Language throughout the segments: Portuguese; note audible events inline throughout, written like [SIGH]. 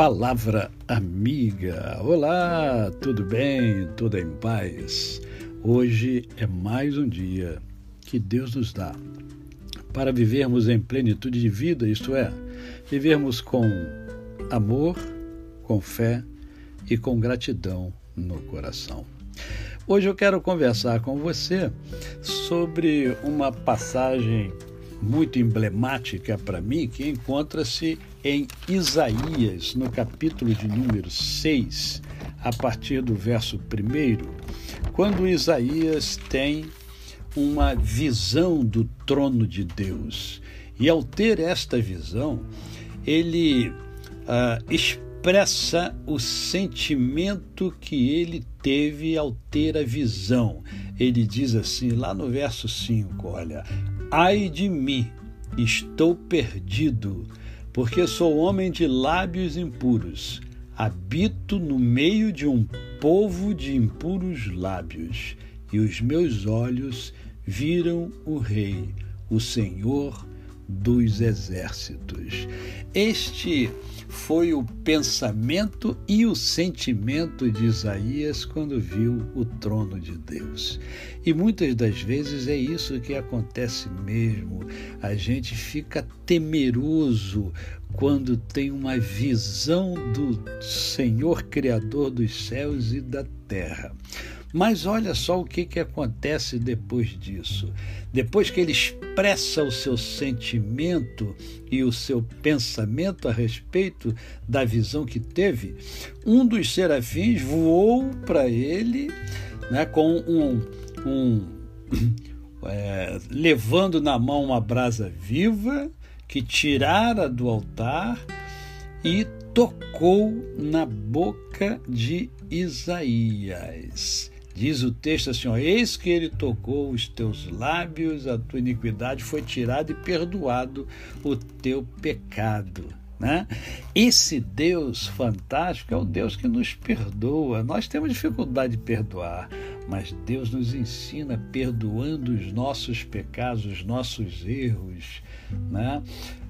Palavra Amiga. Olá, tudo bem? Tudo em paz? Hoje é mais um dia que Deus nos dá para vivermos em plenitude de vida, isto é, vivermos com amor, com fé e com gratidão no coração. Hoje eu quero conversar com você sobre uma passagem muito emblemática para mim que encontra-se em Isaías, no capítulo de número 6, a partir do verso 1, quando Isaías tem uma visão do trono de Deus. E ao ter esta visão, ele ah, expressa o sentimento que ele teve ao ter a visão. Ele diz assim, lá no verso 5, olha: Ai de mim, estou perdido, porque sou homem de lábios impuros. Habito no meio de um povo de impuros lábios, e os meus olhos viram o Rei, o Senhor dos exércitos. Este foi o pensamento e o sentimento de Isaías quando viu o trono de Deus. E muitas das vezes é isso que acontece mesmo. A gente fica temeroso quando tem uma visão do Senhor Criador dos céus e da terra. Mas olha só o que, que acontece depois disso. Depois que ele expressa o seu sentimento e o seu pensamento a respeito da visão que teve, um dos serafins voou para ele né, com um. um [COUGHS] é, levando na mão uma brasa viva que tirara do altar e tocou na boca de Isaías. Diz o texto assim: ó, Eis que ele tocou os teus lábios, a tua iniquidade foi tirada e perdoado o teu pecado. Né? Esse Deus fantástico é o Deus que nos perdoa. Nós temos dificuldade de perdoar, mas Deus nos ensina perdoando os nossos pecados, os nossos erros. Né?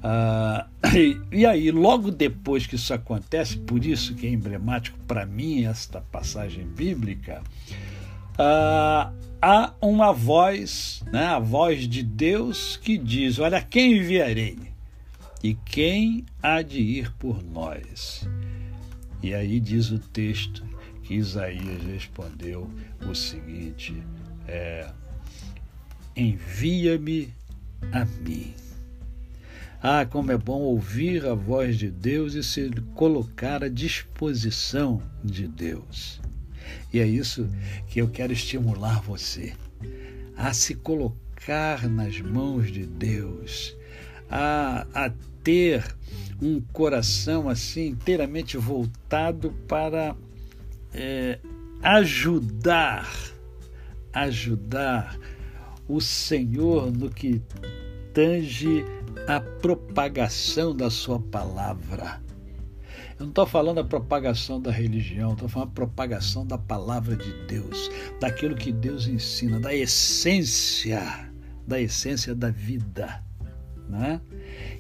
Ah, e, e aí, logo depois que isso acontece, por isso que é emblemático para mim esta passagem bíblica, ah, há uma voz, né, a voz de Deus que diz: Olha, quem enviarei? E quem há de ir por nós? E aí diz o texto que Isaías respondeu o seguinte: é, Envia-me a mim. Ah, como é bom ouvir a voz de Deus e se colocar à disposição de Deus. E é isso que eu quero estimular você a se colocar nas mãos de Deus, a, a ter um coração assim inteiramente voltado para é, ajudar, ajudar o Senhor no que tange a propagação da sua palavra. Eu não estou falando da propagação da religião, estou falando da propagação da palavra de Deus, daquilo que Deus ensina, da essência, da essência da vida. Né?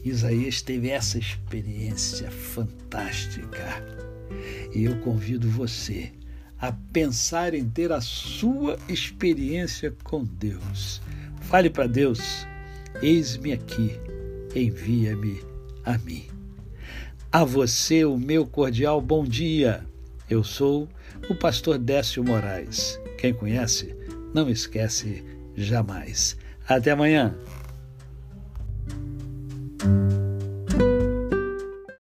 Isaías teve essa experiência fantástica. E eu convido você a pensar em ter a sua experiência com Deus. Fale para Deus: Eis-me aqui, envia-me a mim. A você, o meu cordial bom dia. Eu sou o pastor Décio Moraes. Quem conhece, não esquece jamais. Até amanhã.